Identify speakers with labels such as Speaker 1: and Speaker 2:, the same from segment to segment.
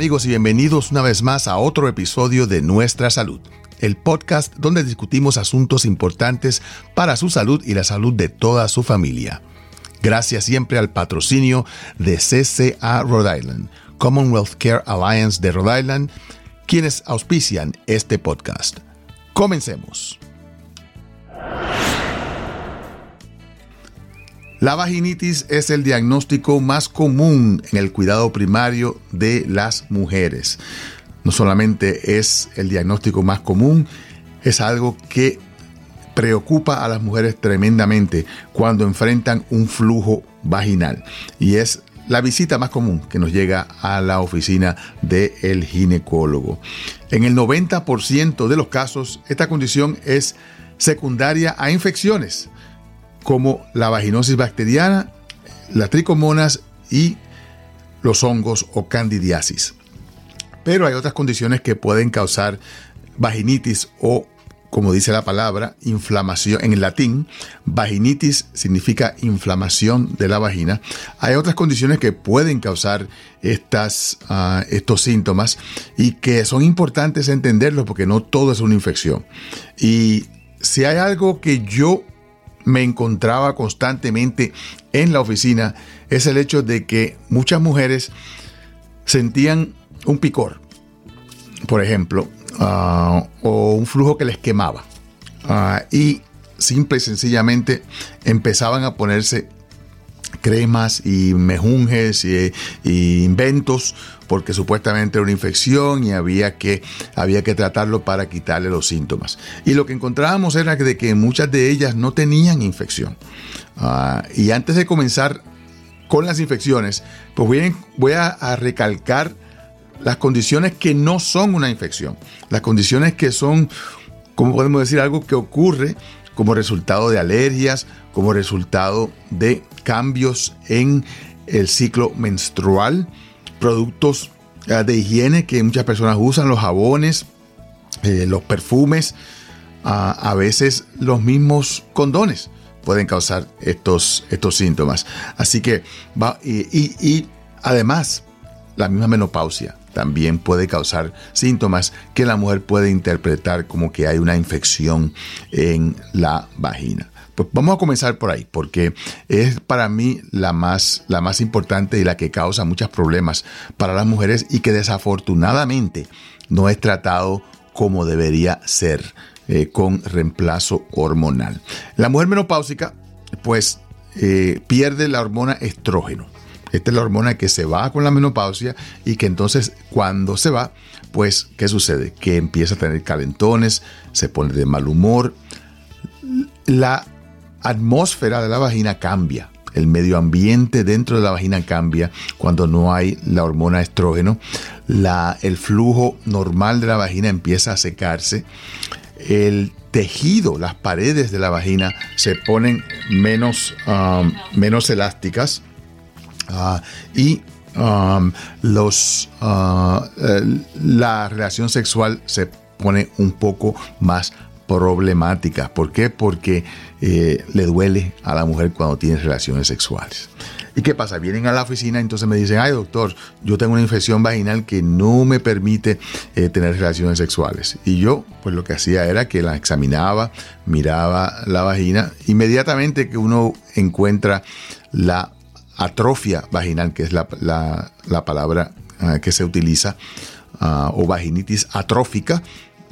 Speaker 1: amigos y bienvenidos una vez más a otro episodio de Nuestra Salud, el podcast donde discutimos asuntos importantes para su salud y la salud de toda su familia. Gracias siempre al patrocinio de CCA Rhode Island, Commonwealth Care Alliance de Rhode Island, quienes auspician este podcast. Comencemos. La vaginitis es el diagnóstico más común en el cuidado primario de las mujeres. No solamente es el diagnóstico más común, es algo que preocupa a las mujeres tremendamente cuando enfrentan un flujo vaginal. Y es la visita más común que nos llega a la oficina del ginecólogo. En el 90% de los casos, esta condición es secundaria a infecciones como la vaginosis bacteriana, las tricomonas y los hongos o candidiasis. Pero hay otras condiciones que pueden causar vaginitis o, como dice la palabra, inflamación. En el latín, vaginitis significa inflamación de la vagina. Hay otras condiciones que pueden causar estas, ah, estos síntomas y que son importantes entenderlos porque no todo es una infección. Y si hay algo que yo me encontraba constantemente en la oficina es el hecho de que muchas mujeres sentían un picor, por ejemplo, ah, o un flujo que les quemaba. Ah, y simple y sencillamente empezaban a ponerse cremas y mejunjes y, inventos porque supuestamente era una infección y había que, había que tratarlo para quitarle los síntomas. Y lo que encontrábamos era de que muchas de ellas no tenían infección. Ah, y antes de comenzar con las infecciones, pues voy, voy a recalcar las condiciones que no son una infección, las condiciones que son, como podemos decir, algo que ocurre como resultado de alergias, como resultado de cambios en el ciclo menstrual, productos eh, de higiene que muchas personas usan, los jabones, eh, los perfumes, a veces los mismos condones pueden causar estos, estos síntomas. Así que va, y además la misma menopausia también puede causar síntomas que la mujer puede interpretar como que hay una infección en la vagina. Vamos a comenzar por ahí, porque es para mí la más, la más importante y la que causa muchos problemas para las mujeres y que desafortunadamente no es tratado como debería ser eh, con reemplazo hormonal. La mujer menopáusica, pues, eh, pierde la hormona estrógeno. Esta es la hormona que se va con la menopausia y que entonces cuando se va, pues, ¿qué sucede? Que empieza a tener calentones, se pone de mal humor. La atmósfera de la vagina cambia. El medio ambiente dentro de la vagina cambia cuando no hay la hormona estrógeno. El flujo normal de la vagina empieza a secarse. El tejido, las paredes de la vagina se ponen menos, um, menos elásticas Ah, y um, ah, la relación sexual se pone un poco más problemática. ¿Por qué? Porque eh, le duele a la mujer cuando tiene relaciones sexuales. ¿Y qué pasa? Vienen a la oficina, entonces me dicen, ay doctor, yo tengo una infección vaginal que no me permite eh, tener relaciones sexuales. Y yo, pues lo que hacía era que la examinaba, miraba la vagina, inmediatamente que uno encuentra la atrofia vaginal, que es la, palabra ah, que se utiliza, ah, o vaginitis atrófica,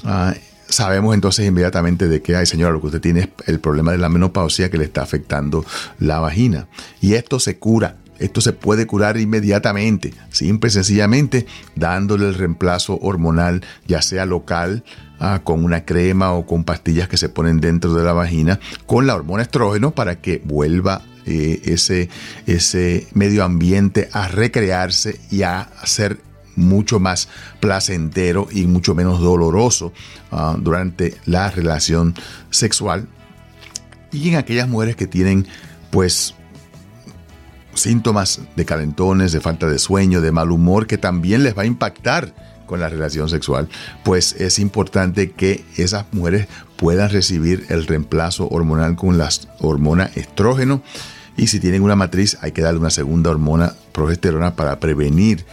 Speaker 1: ah, sabemos entonces inmediatamente de que, ay señora, lo que usted tiene es el problema de la menopausia que le está afectando la vagina. Y esto se cura. Esto se puede curar inmediatamente, simple y sencillamente dándole el reemplazo hormonal, ya sea local, con una crema o con pastillas que se ponen dentro de la vagina, con la hormona estrógeno para que vuelva eh, ese, ese medio ambiente a recrearse y a ser mucho más placentero y mucho menos doloroso ah, durante la relación sexual. Y en aquellas mujeres que tienen pues síntomas de calentones, de falta de sueño, de mal humor, que también les va a impactar con la relación sexual, pues es importante que esas mujeres puedan recibir el reemplazo hormonal con la hormona estrógeno y si tienen una matriz hay que darle una segunda hormona progesterona para prevenir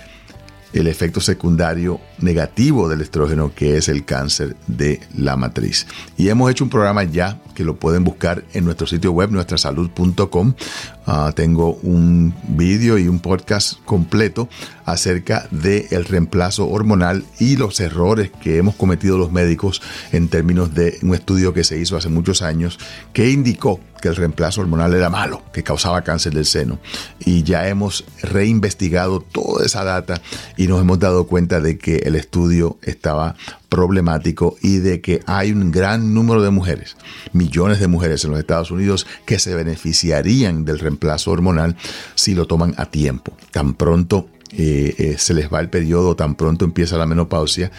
Speaker 1: el efecto secundario negativo del estrógeno que es el cáncer de la matriz. Y hemos hecho un programa ya que lo pueden buscar en nuestro sitio web, nuestrasalud.com. Ah, tengo un vídeo y un podcast completo acerca del el reemplazo hormonal y los errores que hemos cometido los médicos en términos de un estudio que se hizo hace muchos años que indicó que el reemplazo hormonal era malo, que causaba cáncer del seno. Y ya hemos reinvestigado toda esa data y nos hemos dado cuenta de que el estudio estaba problemático y de que hay un gran número de mujeres, millones de mujeres en los Estados Unidos que se beneficiarían del reemplazo hormonal si lo toman a tiempo. Tan pronto eh, eh, se les va el periodo, tan pronto empieza la menopausia,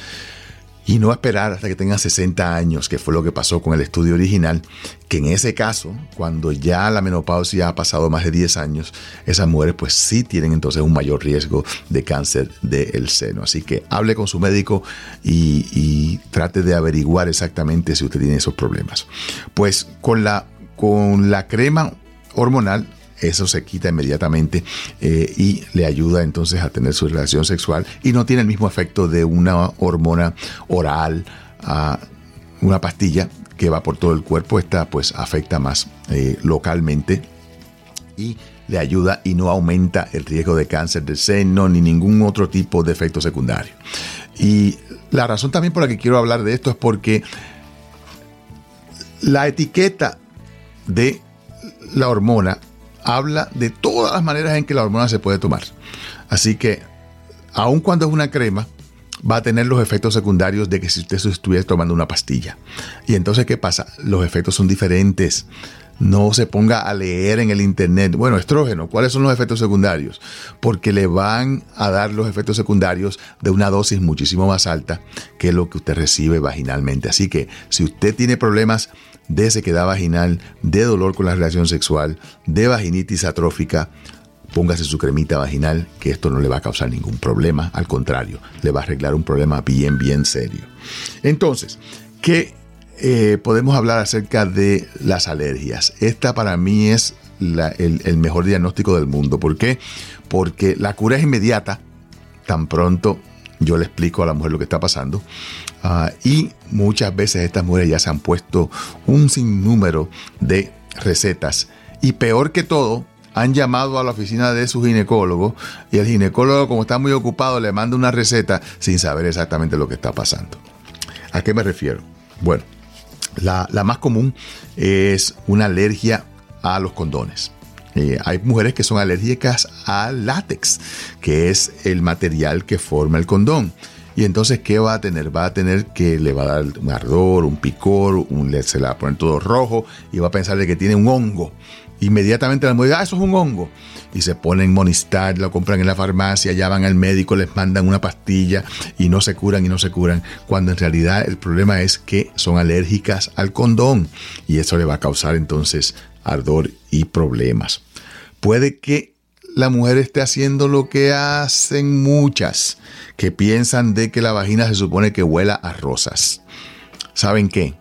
Speaker 1: y no esperar hasta que tengan 60 años, que fue lo que pasó con el estudio original, que en ese caso, cuando ya la menopausia ha pasado más de 10 años, esas mujeres pues sí tienen entonces un mayor riesgo de cáncer del seno. Así que hable con su médico y, y trate de averiguar exactamente si usted tiene esos problemas. Pues con la, con la crema hormonal eso se quita inmediatamente eh, y le ayuda entonces a tener su relación sexual y no tiene el mismo efecto de una hormona oral, a una pastilla que va por todo el cuerpo, esta pues afecta más eh, localmente y le ayuda y no aumenta el riesgo de cáncer del seno ni ningún otro tipo de efecto secundario. Y la razón también por la que quiero hablar de esto es porque la etiqueta de la hormona habla de todas las maneras en que la hormona se puede tomar. Así que, aun cuando es una crema, va a tener los efectos secundarios de que si usted estuviera tomando una pastilla. Y entonces, ¿qué pasa? Los efectos son diferentes. No se ponga a leer en el internet, bueno, estrógeno, ¿cuáles son los efectos secundarios? Porque le van a dar los efectos secundarios de una dosis muchísimo más alta que lo que usted recibe vaginalmente. Así que si usted tiene problemas de sequedad vaginal, de dolor con la relación sexual, de vaginitis atrófica, póngase su cremita vaginal, que esto no le va a causar ningún problema, al contrario, le va a arreglar un problema bien, bien serio. Entonces, ¿qué eh, podemos hablar acerca de las alergias? Esta para mí es el, el mejor diagnóstico del mundo. ¿Por qué? Porque la cura es inmediata, tan pronto yo le explico a la mujer lo que está pasando. Ah, y muchas veces estas mujeres ya se han puesto un sinnúmero de recetas. Y peor que todo, han llamado a la oficina de su ginecólogo y el ginecólogo, como está muy ocupado, le manda una receta sin saber exactamente lo que está pasando. ¿A qué me refiero? Bueno, la, más común es una alergia a los condones. Eh, hay mujeres que son alérgicas al látex, que es el material que forma el condón. Y entonces, ¿qué va a tener? Va a tener que le va a dar un ardor, un picor, un, se le va a poner todo rojo y va a pensar de que tiene un hongo. Inmediatamente la mujer ah, eso es un hongo. Y se ponen Monistar, lo compran en la farmacia, ya van al médico, les mandan una pastilla y no se curan y no se curan. Cuando en realidad el problema es que son alérgicas al condón y eso le va a causar entonces ardor y problemas. Puede que la mujer esté haciendo lo que hacen muchas, que piensan de que la vagina se supone que huela a rosas. ¿Saben qué?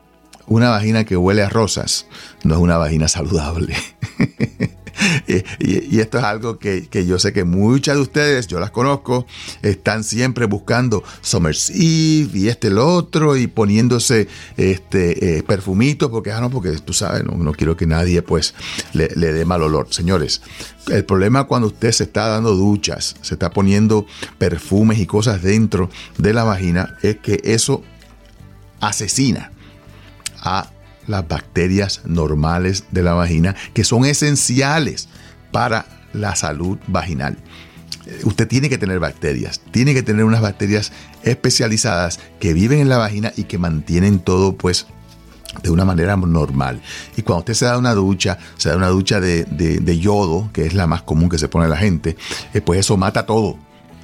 Speaker 1: Una vagina que huele a rosas no es una vagina saludable. y, esto es algo que, yo sé que muchas de ustedes, yo las conozco, están siempre buscando Summer's Eve y este el otro y poniéndose este eh, perfumitos porque, ah, no, porque tú sabes, no, quiero que nadie pues le, le dé mal olor. Señores, el problema cuando usted se está dando duchas, se está poniendo perfumes y cosas dentro de la vagina, es que eso asesina a las bacterias normales de la vagina que son esenciales para la salud vaginal. Eh, usted tiene que tener bacterias, tiene que tener unas bacterias especializadas que viven en la vagina y que mantienen todo pues de una manera normal. Y cuando usted se da una ducha, se da una ducha de, yodo, que es la más común que se pone la gente, eh, pues eso mata todo,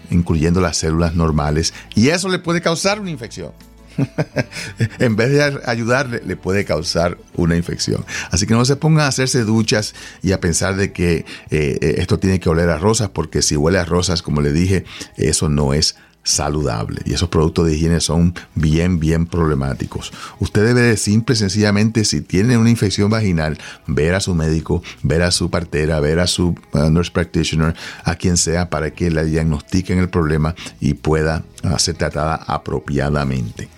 Speaker 1: incluyendo las células normales, y eso le puede causar una infección. en vez de ayudarle, le puede causar una infección. Así que no se pongan a hacerse duchas y a pensar de que eh, eh, esto tiene que oler a rosas, porque si huele a rosas, como le dije, eso no es saludable. Y esos productos de higiene son bien, bien problemáticos. Usted debe de simple y sencillamente, si tiene una infección vaginal, ver a su médico, ver a su partera, ver a su uh, nurse practitioner, a quien sea, para que le diagnostiquen el problema y pueda uh, ser tratada apropiadamente.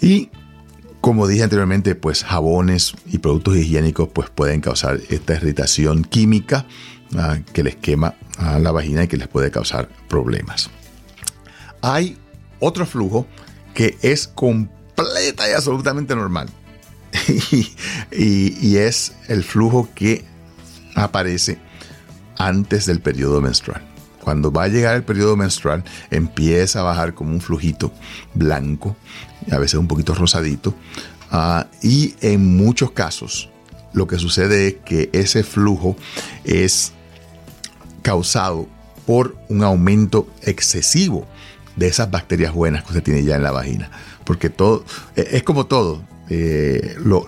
Speaker 1: Y como dije anteriormente, pues jabones y productos higiénicos pues pueden causar esta irritación química uh, que les quema a la vagina y que les puede causar problemas hay otro flujo que es completa y absolutamente normal. y, es el flujo que aparece antes del periodo menstrual. Cuando va a llegar el periodo menstrual, empieza a bajar como un flujito blanco, a veces un poquito rosadito, ah, y en muchos casos lo que sucede es que ese flujo es causado por un aumento excesivo de esas bacterias buenas que usted tiene ya en la vagina. Porque todo, e, es como todo, eh, lo,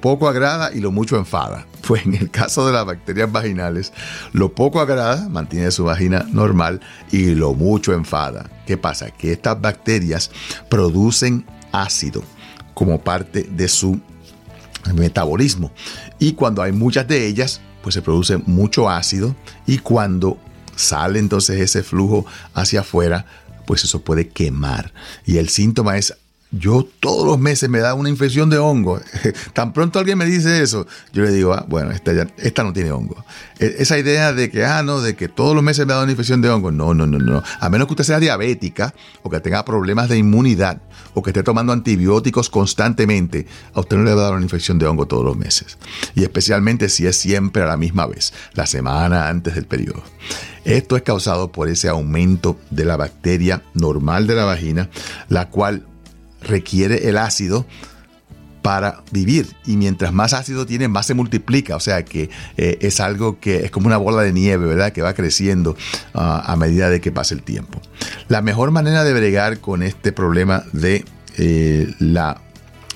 Speaker 1: poco agrada y lo mucho enfada. Pues en el caso de las bacterias vaginales, lo poco agrada, mantiene su vagina normal y lo mucho enfada. ¿Qué pasa? Que estas bacterias producen ácido como parte de su metabolismo. Y cuando hay muchas de ellas, pues se produce mucho ácido y cuando sale entonces ese flujo hacia afuera, pues eso puede quemar. Y el síntoma es yo todos los meses me da una infección de hongo. Tan pronto alguien me dice eso, yo le digo, ah, bueno, esta, esta no tiene hongo. E, esa idea de que, ah, no, de que todos los meses me da una infección de hongo, no, no, no, no. A menos que usted sea diabética o que tenga problemas de inmunidad o que esté tomando antibióticos constantemente, a usted no le va a dar una infección de hongo todos los meses. Y especialmente si es siempre a la misma vez, la semana antes del periodo. Esto es causado por ese aumento de la bacteria normal de la vagina, la cual requiere el ácido para vivir. Y mientras más ácido tiene más se multiplica. O sea que eh, es algo que es como una bola de nieve verdad que va creciendo ah, a medida de que pasa el tiempo. La mejor manera de bregar con este problema de eh, la,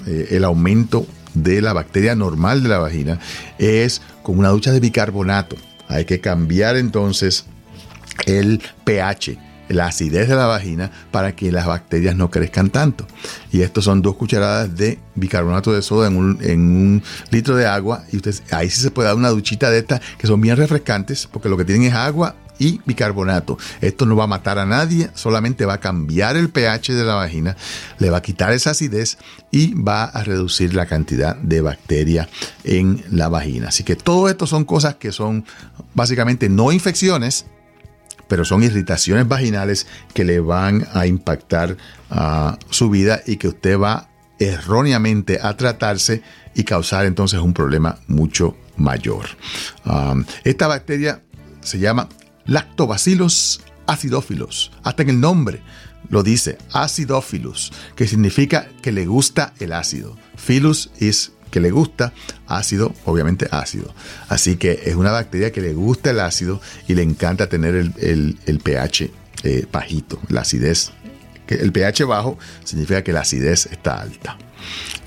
Speaker 1: eh, el aumento de la bacteria normal de la vagina es con una ducha de bicarbonato. Hay que cambiar entonces el pH, la acidez de la vagina para que las bacterias no crezcan tanto. Y estos son dos cucharadas de bicarbonato de soda en un, litro de agua. Y usted, ahí sí se puede dar una duchita de estas que son bien refrescantes porque lo que tienen es agua y bicarbonato. Esto no va a matar a nadie, solamente va a cambiar el pH de la vagina, le va a quitar esa acidez y va a reducir la cantidad de bacterias en la vagina. Así que todo esto son cosas que son básicamente no infecciones, pero son irritaciones vaginales que le van a impactar su vida y que usted va erróneamente a tratarse y causar entonces un problema mucho mayor. Esta bacteria se llama Lactobacillus acidófilos. Hasta en el nombre lo dice, acidófilos, que significa que le gusta el ácido. Philus es que le gusta, ácido, obviamente ácido. Así que es una bacteria que le gusta el ácido y le encanta tener el, pH eh, bajito, la acidez. El pH bajo significa que la acidez está alta.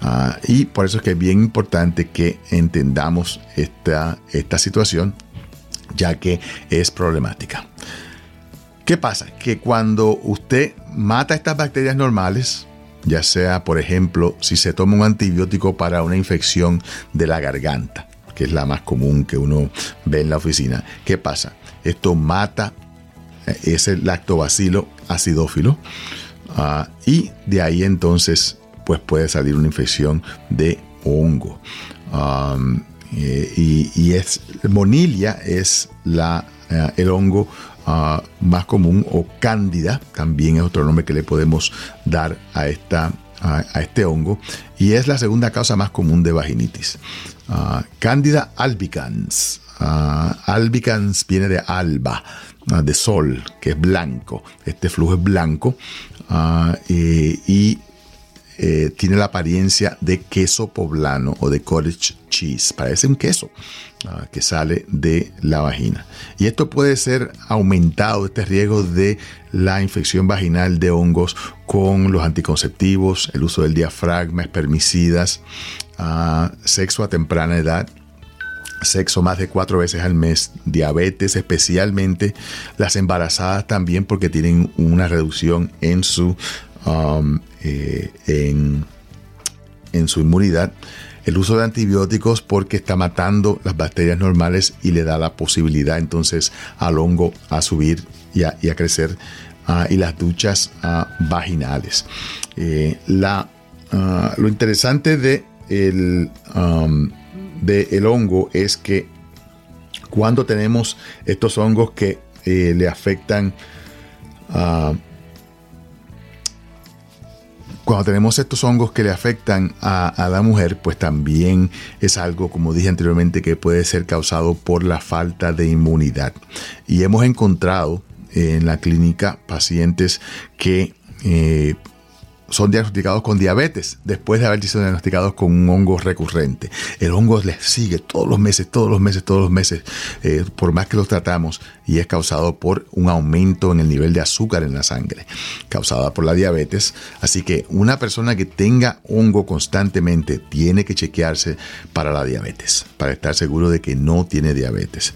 Speaker 1: Ah, y por eso es que es bien importante que entendamos esta, esta situación, ya que es problemática. ¿Qué pasa? Que cuando usted mata estas bacterias normales, ya sea, por ejemplo, si se toma un antibiótico para una infección de la garganta, que es la más común que uno ve en la oficina. ¿Qué pasa? Esto mata eh, ese lactobacilo acidófilo ah, y de ahí entonces pues puede salir una infección de hongo. Eh, y, es monilia es la, eh, el hongo Ah, más común o cándida, también es otro nombre que le podemos dar a, esta, a, este hongo, y es la segunda causa más común de vaginitis. Uh, cándida albicans. Ah, albicans viene de alba, de sol, que es blanco. Este flujo es blanco y eh, tiene la apariencia de queso poblano o de cottage cheese. Parece un queso ah, que sale de la vagina. Y esto puede ser aumentado, este riesgo de la infección vaginal de hongos con los anticonceptivos, el uso del diafragma, espermicidas, uh, sexo a temprana edad sexo más de cuatro veces al mes, diabetes especialmente, las embarazadas también porque tienen una reducción en su, um, eh, en, en su inmunidad, el uso de antibióticos porque está matando las bacterias normales y le da la posibilidad entonces al hongo a subir y a, crecer ah, y las duchas ah, vaginales. Eh, la, ah, lo interesante de el, de el hongo es que cuando tenemos estos hongos que eh, le afectan a cuando tenemos estos hongos que le afectan a, la mujer, pues también es algo, como dije anteriormente, que puede ser causado por la falta de inmunidad. Y hemos encontrado en la clínica pacientes que eh, son diagnosticados con diabetes después de haber sido diagnosticados con un hongo recurrente. El hongo les sigue todos los meses, todos los meses, todos los meses, eh, por más que los tratamos, y es causado por un aumento en el nivel de azúcar en la sangre, causada por la diabetes. Así que una persona que tenga hongo constantemente tiene que chequearse para la diabetes, para estar seguro de que no tiene diabetes.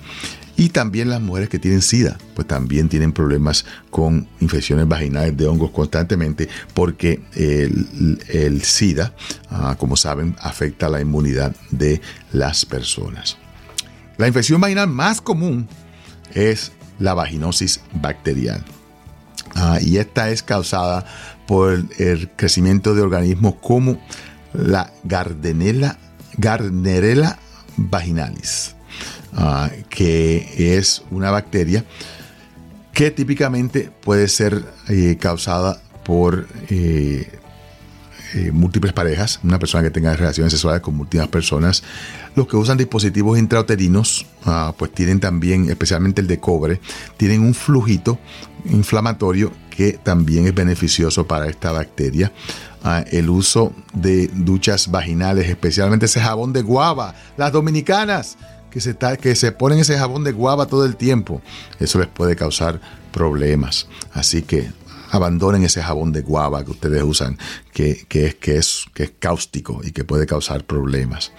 Speaker 1: Y también las mujeres que tienen SIDA, pues también tienen problemas con infecciones vaginales de hongos constantemente porque el, SIDA, ah, como saben, afecta la inmunidad de las personas. La infección vaginal más común es la vaginosis bacterial. Ah, y esta es causada por el crecimiento de organismos como la Gardnerella, Gardnerella vaginalis. Ah, que es una bacteria que típicamente puede ser eh, causada por eh, eh, múltiples parejas, una persona que tenga relaciones sexuales con múltiples personas. Los que usan dispositivos intrauterinos, ah, pues tienen también, especialmente el de cobre, tienen un flujito inflamatorio que también es beneficioso para esta bacteria. Ah, el uso de duchas vaginales, especialmente ese jabón de guava, las dominicanas que se, que se ponen ese jabón de guava todo el tiempo, eso les puede causar problemas. Así que abandonen ese jabón de guava que ustedes usan, que, es, que, es, que es cáustico y que puede causar problemas.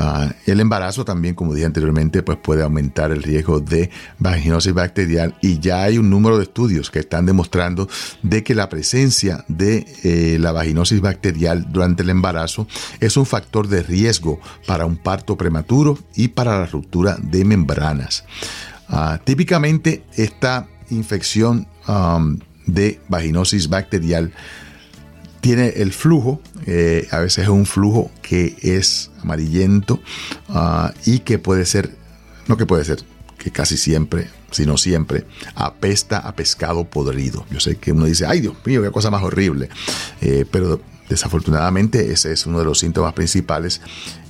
Speaker 1: Ah, el embarazo también, como dije anteriormente, pues puede aumentar el riesgo de vaginosis bacterial y ya hay un número de estudios que están demostrando de que la presencia de eh, la vaginosis bacterial durante el embarazo es un factor de riesgo para un parto prematuro y para la ruptura de membranas. Ah, típicamente esta infección de vaginosis bacterial tiene el flujo, eh, a veces es un flujo que es amarillento ah, y que puede ser, no que puede ser, que casi siempre, sino siempre, apesta a pescado podrido. Yo sé que uno dice, ay Dios mío, qué cosa más horrible, eh, pero Desafortunadamente ese es uno de los síntomas principales.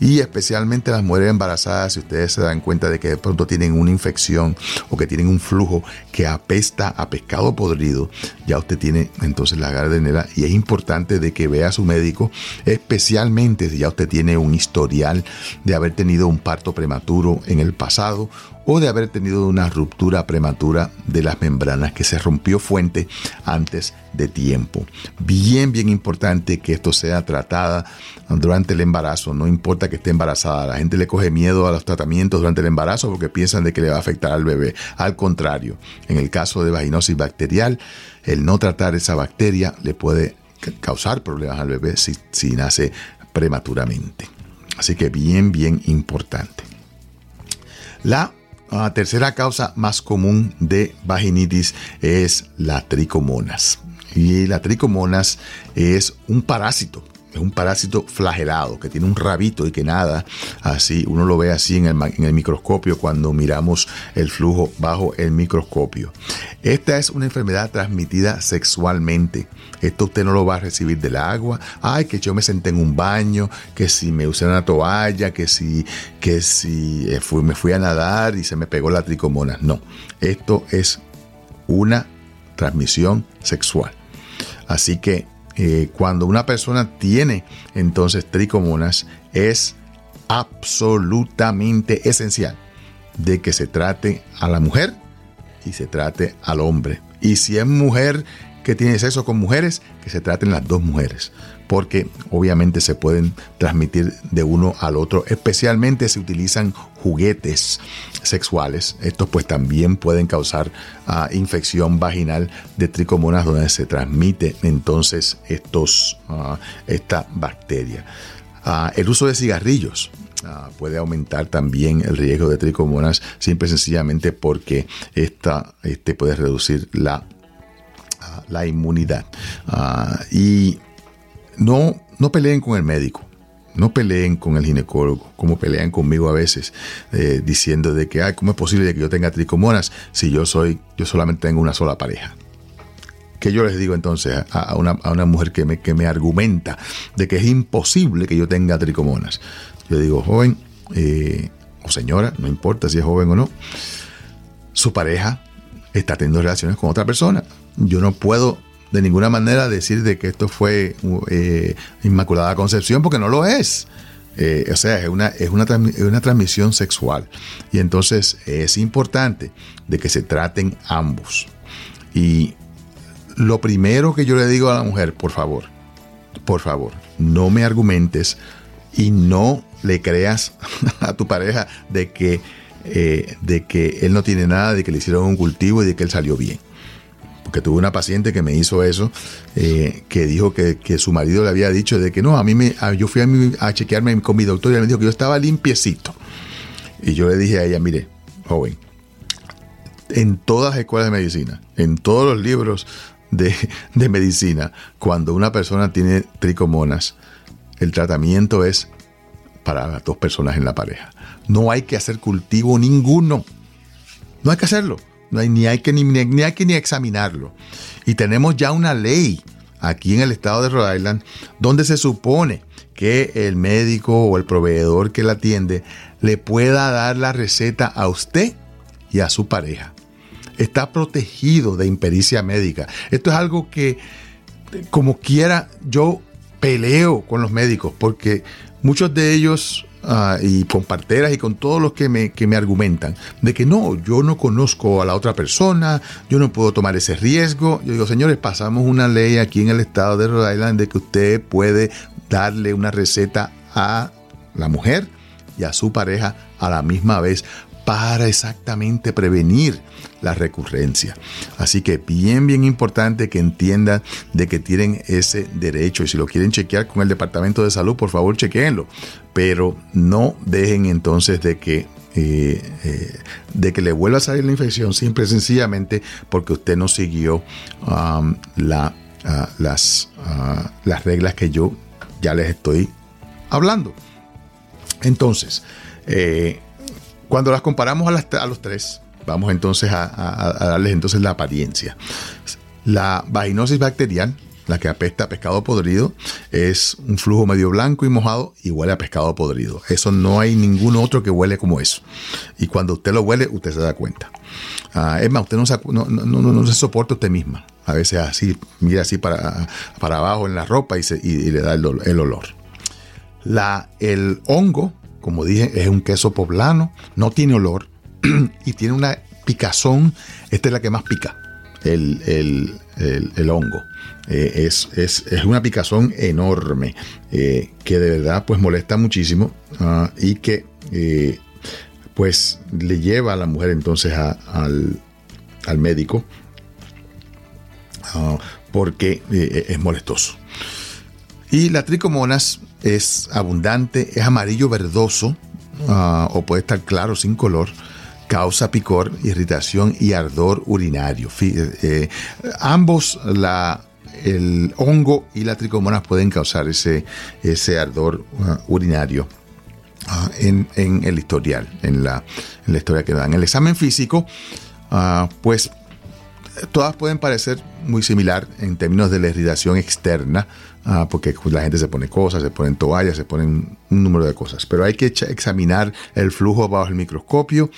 Speaker 1: Y especialmente las mujeres embarazadas, si ustedes se dan cuenta de que de pronto tienen una infección o que tienen un flujo que apesta a pescado podrido, ya usted tiene entonces la gardenera y es importante de que vea a su médico, especialmente si ya usted tiene un historial de haber tenido un parto prematuro en el pasado o de haber tenido una ruptura prematura de las membranas que se rompió fuente antes de tiempo. Bien, bien importante que esto sea tratada durante el embarazo, no importa que esté embarazada. La gente le coge miedo a los tratamientos durante el embarazo porque piensan de que le va a afectar al bebé. Al contrario, en el caso de vaginosis bacterial, el no tratar esa bacteria le puede causar problemas al bebé si, si nace prematuramente. Así que bien, bien importante. La la tercera causa más común de vaginitis es la tricomonas. Y la tricomonas es un parásito es un parásito flagelado que tiene un rabito y que nada, así uno lo ve así en el, microscopio cuando miramos el flujo bajo el microscopio. Esta es una enfermedad transmitida sexualmente. Esto usted no lo va a recibir del agua. Ay, que yo me senté en un baño, que si me usé una toalla, que si, que si eh, me fui a nadar y se me pegó la tricomona. No, esto es una transmisión sexual. Así que eh, cuando una persona tiene entonces tricomonas, es absolutamente esencial de que se trate a la mujer y se trate al hombre. Y si es mujer que tiene sexo con mujeres, que se traten las dos mujeres, porque obviamente se pueden transmitir de uno al otro, especialmente si utilizan juguetes sexuales. Estos pues también pueden causar uh, infección vaginal de tricomonas donde se transmite entonces estos, uh, esta bacteria. Uh, el uso de cigarrillos puede aumentar también el riesgo de tricomonas simple y sencillamente porque esta este puede reducir la, la inmunidad. Y no, no peleen con el médico. No peleen con el ginecólogo, como pelean conmigo a veces, eh, diciendo de que, ay, ¿cómo es posible que yo tenga tricomonas si yo soy, yo solamente tengo una sola pareja? que yo les digo entonces a una, a una mujer que me, que me, argumenta de que es imposible que yo tenga tricomonas. Yo digo, joven eh, o señora, no importa si es joven o no, su pareja está teniendo relaciones con otra persona. Yo no puedo de ninguna manera decir de que esto fue eh, Inmaculada Concepción porque no lo es. Eh, o sea, es una, es, una, es una transmisión sexual. Y entonces es importante de que se traten ambos. Y lo primero que yo le digo a la mujer, por favor, por favor, no me argumentes y no le creas a tu pareja de que, eh, de que él no tiene nada, de que le hicieron un cultivo y de que él salió bien. Porque tuve una paciente que me hizo eso, eh, que dijo que, su marido le había dicho de que no, a mí me, yo fui a, chequearme con mi doctor y me dijo que yo estaba limpiecito. Y yo le dije a ella, mire, joven, en todas las escuelas de medicina, en todos los libros de, de medicina, cuando una persona tiene tricomonas, el tratamiento es para las dos personas en la pareja. No hay que hacer cultivo ninguno. No hay que hacerlo. Ni, hay que, ni, hay que ni examinarlo. Y tenemos ya una ley aquí en el estado de Rhode Island donde se supone que el médico o el proveedor que la atiende le pueda dar la receta a usted y a su pareja. Está protegido de impericia médica. Esto es algo que, como quiera, yo peleo con los médicos porque muchos de ellos, uh, y con parteras y con todos los que me, que me argumentan, de que no, yo no conozco a la otra persona, yo no puedo tomar ese riesgo. Yo digo, señores, pasamos una ley aquí en el estado de Rhode Island de que usted puede darle una receta a la mujer y a su pareja a la misma vez para exactamente prevenir la recurrencia. Así que bien, bien importante que entiendan de que tienen ese derecho y si lo quieren chequear con el Departamento de Salud, por favor chequeenlo, pero no dejen entonces de que eh, eh, de que le vuelva a salir la infección simple y sencillamente porque usted no siguió um, la, uh, las, uh, las reglas que yo ya les estoy hablando. Entonces, eh, cuando las comparamos a, los tres, vamos entonces a, darles entonces la apariencia. La vaginosis bacterial, la que apesta a pescado podrido, es un flujo medio blanco y mojado y huele a pescado podrido. Eso no hay ningún otro que huele como eso. Y cuando usted lo huele, usted se da cuenta. Ah, es más, usted no se, no, se, soporta usted misma. A veces así, mira así para, para abajo en la ropa y, le da el, el olor. El hongo como dije, es un queso poblano, no tiene olor y tiene una picazón. Esta es la que más pica, el, hongo. Eh, es, una picazón enorme eh, que de verdad pues molesta muchísimo ah, y que eh, pues le lleva a la mujer entonces al, médico ah, porque es molestoso. Y la tricomonas es abundante, es amarillo verdoso ah, o puede estar claro sin color. Causa picor, irritación y ardor urinario. Ambos, la, el hongo y la tricomonas pueden causar ese, ese ardor ah, urinario. Ah, en, el historial, en la, en historia que dan. El examen físico, pues todas pueden parecer muy similar en términos de la irritación externa, Ah, porque la gente se pone cosas, se ponen toallas, se ponen un número de cosas. Pero hay que examinar el flujo bajo el microscopio,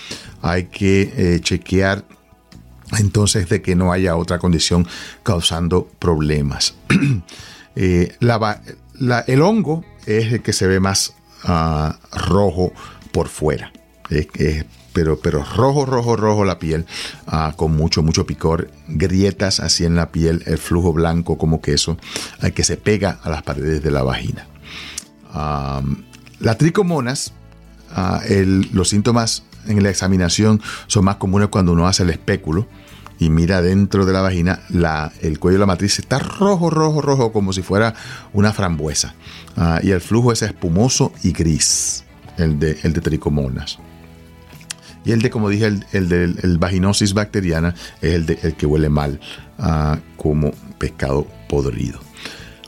Speaker 1: hay que eh, chequear entonces de que no haya otra condición causando problemas. Eh, el hongo es el que se ve más ah, rojo por fuera. Pero, pero rojo, rojo, rojo la piel, ah, con mucho, mucho picor, grietas así en la piel, el flujo blanco como queso, uh, que se pega a las paredes de la vagina. tricomonas, ah, los síntomas en la examinación son más comunes cuando uno hace el espéculo y mira dentro de la vagina, la, el cuello de la matriz está rojo, rojo, rojo, como si fuera una frambuesa. Ah, y el flujo es espumoso y gris, el de, el tricomonas. Y el de, como dije, el, de vaginosis bacteriana es el, de, el que huele mal, ah, como pescado podrido.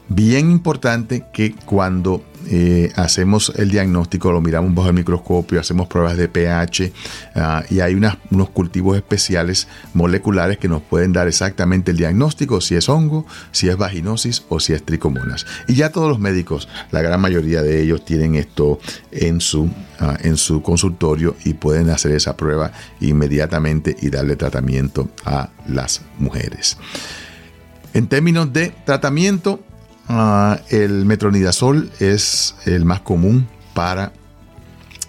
Speaker 1: Bien importante que cuando eh, hacemos el diagnóstico, lo miramos bajo el microscopio, hacemos pruebas de pH ah, y hay unos cultivos especiales moleculares que nos pueden dar exactamente el diagnóstico, si es hongo, si es vaginosis o si es tricomonas. Y ya todos los médicos, la gran mayoría de ellos tienen esto en su, ah, en su consultorio y pueden hacer esa prueba inmediatamente y darle tratamiento a las mujeres. En términos de tratamiento, Ah, el metronidazol es el más común para,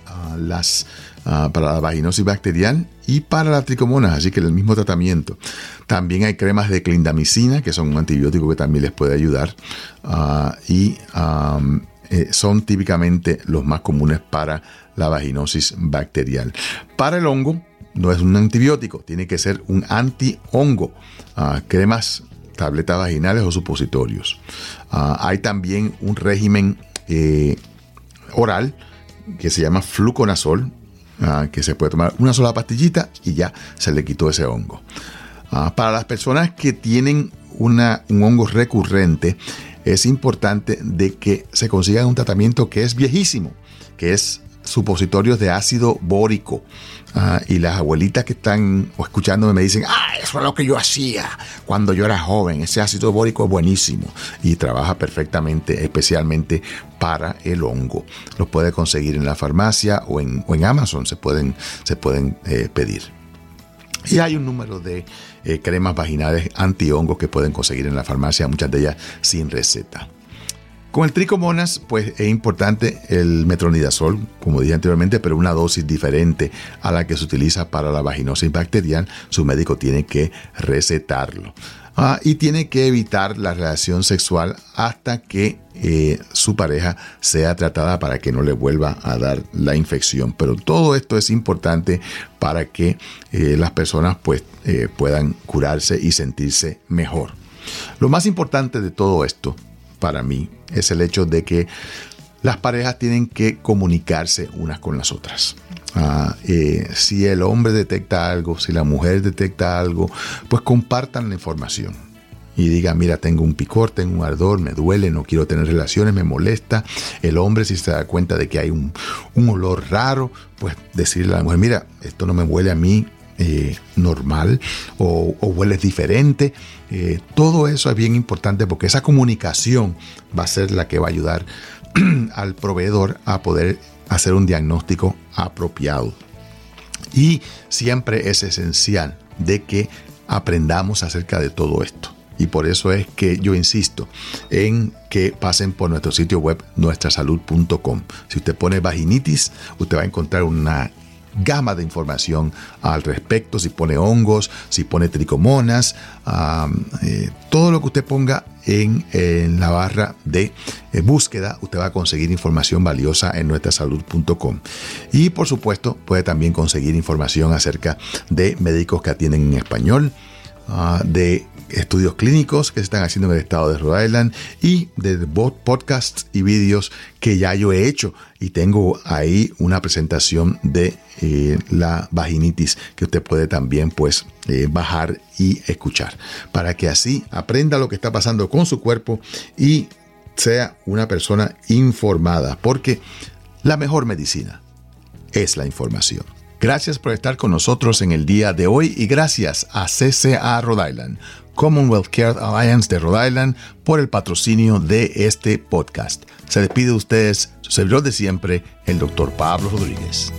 Speaker 1: ah, las, ah, para la vaginosis bacterial y para la tricomonas, así que el mismo tratamiento. También hay cremas de clindamicina, que son un antibiótico que también les puede ayudar, y eh, son típicamente los más comunes para la vaginosis bacterial. Para el hongo, no es un antibiótico, tiene que ser un anti-hongo. cremas tabletas vaginales o supositorios. Ah, hay también un régimen eh, oral que se llama fluconazol, ah, que se puede tomar una sola pastillita y ya se le quitó ese hongo. Ah, para las personas que tienen un hongo recurrente, es importante de que se consiga un tratamiento que es viejísimo, que es supositorios de ácido bórico. Ah, y las abuelitas que están escuchándome me dicen, ah, eso es lo que yo hacía cuando yo era joven. Ese ácido bórico es buenísimo y trabaja perfectamente, especialmente para el hongo. Lo puede conseguir en la farmacia o en, Amazon, se pueden, se pueden eh, pedir. Y hay un número de eh, cremas vaginales anti-hongos que pueden conseguir en la farmacia, muchas de ellas sin receta. Con el tricomonas, pues es importante el metronidazol, como dije anteriormente, pero una dosis diferente a la que se utiliza para la vaginosis bacterial. Su médico tiene que recetarlo. Ah, y tiene que evitar la relación sexual hasta que eh, su pareja sea tratada para que no le vuelva a dar la infección. Pero todo esto es importante para que eh, las personas pues, eh, puedan curarse y sentirse mejor. Lo más importante de todo esto para mí es el hecho de que las parejas tienen que comunicarse unas con las otras. Ah, eh, si el hombre detecta algo, si la mujer detecta algo, pues compartan la información y diga, mira, tengo un picor, tengo un ardor, me duele, no quiero tener relaciones, me molesta. El hombre si se da cuenta de que hay un, olor raro, pues decirle a la mujer, mira, esto no me huele a mí eh, normal o, o huele diferente. Eh, todo eso es bien importante porque esa comunicación va a ser la que va a ayudar al proveedor a poder hacer un diagnóstico apropiado. Y siempre es esencial de que aprendamos acerca de todo esto. Y por eso es que yo insisto en que pasen por nuestro sitio web nuestrasalud.com. Si usted pone vaginitis, usted va a encontrar una gama de información al respecto, si pone hongos, si pone tricomonas, eh, todo lo que usted ponga en, la barra de eh, búsqueda, usted va a conseguir información valiosa en nuestrasalud.com. Y por supuesto, puede también conseguir información acerca de médicos que atienden en español, ah, de estudios clínicos que se están haciendo en el estado de Rhode Island y de podcasts y vídeos que ya yo he hecho y tengo ahí una presentación de eh, la vaginitis que usted puede también pues eh, bajar y escuchar para que así aprenda lo que está pasando con su cuerpo y sea una persona informada porque la mejor medicina es la información. Gracias por estar con nosotros en el día de hoy y gracias a CCA Rhode Island Commonwealth Care Alliance de Rhode Island por el patrocinio de este podcast. Se despide de ustedes su servidor de siempre, el doctor Pablo Rodríguez.